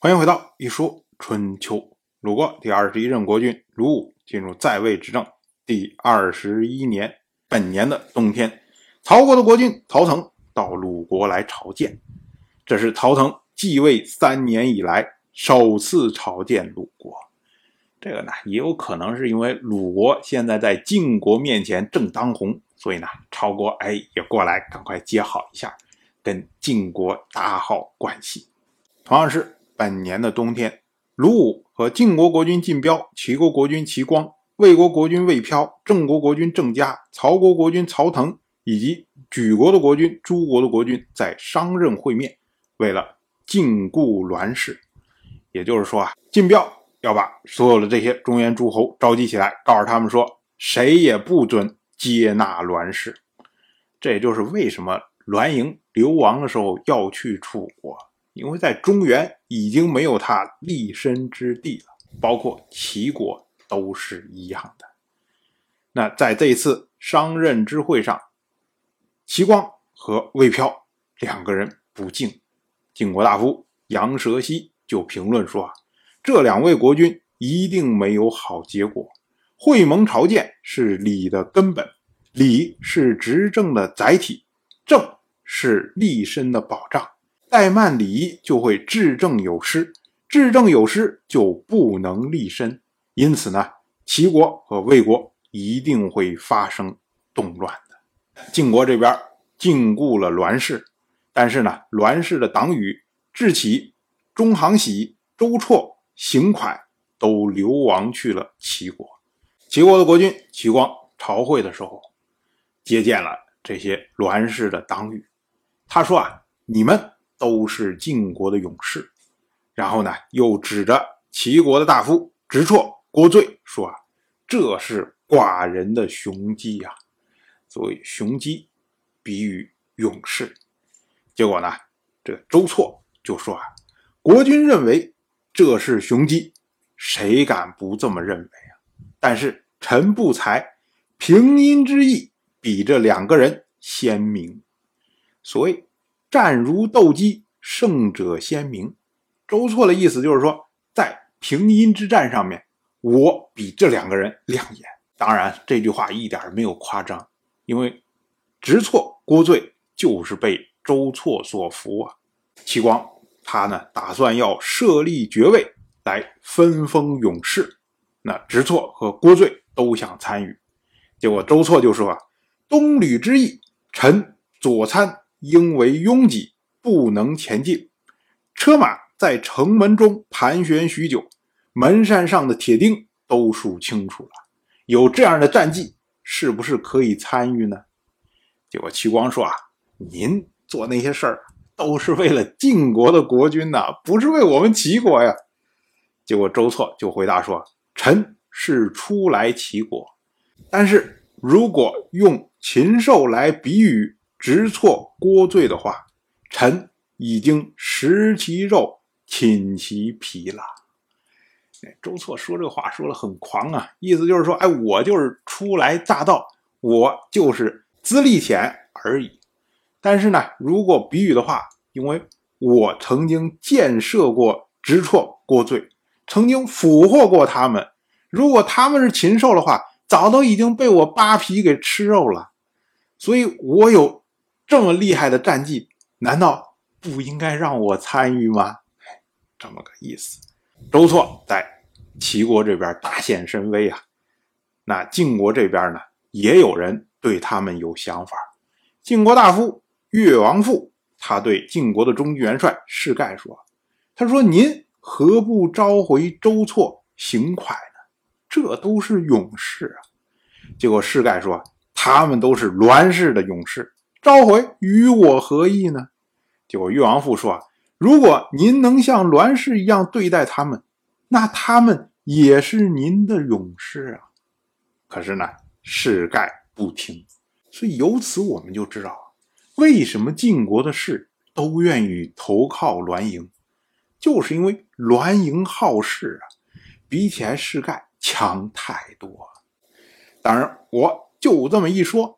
欢迎回到《一说春秋》。鲁国第二十一任国君鲁武进入在位执政第二十一年，本年的冬天，曹国的国君曹腾到鲁国来朝见。这是曹腾继位三年以来首次朝见鲁国。这个呢，也有可能是因为鲁国现在在晋国面前正当红，所以呢，曹国哎也过来赶快接好一下，跟晋国打好关系。同样是本年的冬天，鲁武和晋国国君晋彪、齐国国君齐光、魏国国君魏飘、郑国国君郑嘉、曹国国君曹腾以及莒国的国君、诸国的国君在商任会面。为了禁锢栾氏，也就是说啊，晋彪要把所有的这些中原诸侯召集起来，告诉他们说，谁也不准接纳栾氏。这也就是为什么栾盈流亡的时候要去楚国，因为在中原已经没有他立身之地了，包括齐国都是一样的。那在这一次商任之会上，齐光和魏飘两个人不敬。晋国大夫杨蛇溪就评论说：“啊，这两位国君一定没有好结果。会盟朝见是礼的根本，礼是执政的载体，政是立身的保障。怠慢礼仪就会治政有失，治政有失就不能立身。因此呢，齐国和魏国一定会发生动乱的。晋国这边禁锢了栾氏。”但是呢，栾氏的党羽智起、中行喜、周绰、邢蒯都流亡去了齐国。齐国的国君齐光朝会的时候，接见了这些栾氏的党羽。他说啊，你们都是晋国的勇士。然后呢，又指着齐国的大夫直绰、郭罪说啊，这是寡人的雄鸡呀。所以雄鸡比喻勇士。结果呢，这个周错就说啊，国君认为这是雄鸡，谁敢不这么认为啊？但是臣不才，平阴之意比这两个人鲜明。所以战如斗鸡，胜者鲜明。周错的意思就是说，在平阴之战上面，我比这两个人亮眼。当然，这句话一点没有夸张，因为直错郭罪就是被。周错所服啊，齐光他呢打算要设立爵位来分封勇士，那直错和郭罪都想参与，结果周错就说啊，东吕之役，臣左参因为拥挤，不能前进，车马在城门中盘旋许久，门扇上的铁钉都数清楚了，有这样的战绩，是不是可以参与呢？结果齐光说啊，您。做那些事儿都是为了晋国的国君呐，不是为我们齐国呀。结果周错就回答说：“臣是初来齐国，但是如果用禽兽来比喻直错郭罪的话，臣已经食其肉，寝其皮了。”周错说这话说的很狂啊，意思就是说，哎，我就是初来乍到，我就是资历浅而已。但是呢，如果比喻的话，因为我曾经建设过直错郭罪，曾经俘获过他们。如果他们是禽兽的话，早都已经被我扒皮给吃肉了。所以我有这么厉害的战绩，难道不应该让我参与吗？这么个意思。周错在齐国这边大显神威啊。那晋国这边呢，也有人对他们有想法。晋国大夫。越王父，他对晋国的中军元帅士盖说：“他说您何不召回周错、邢蒯呢？这都是勇士啊。”结果士盖说：“他们都是栾氏的勇士，召回与我何异呢？”结果越王父说：“如果您能像栾氏一样对待他们，那他们也是您的勇士啊。”可是呢，士盖不听，所以由此我们就知道。为什么晋国的士都愿意投靠栾盈？就是因为栾盈好事啊，比起来士盖强太多了。当然，我就这么一说，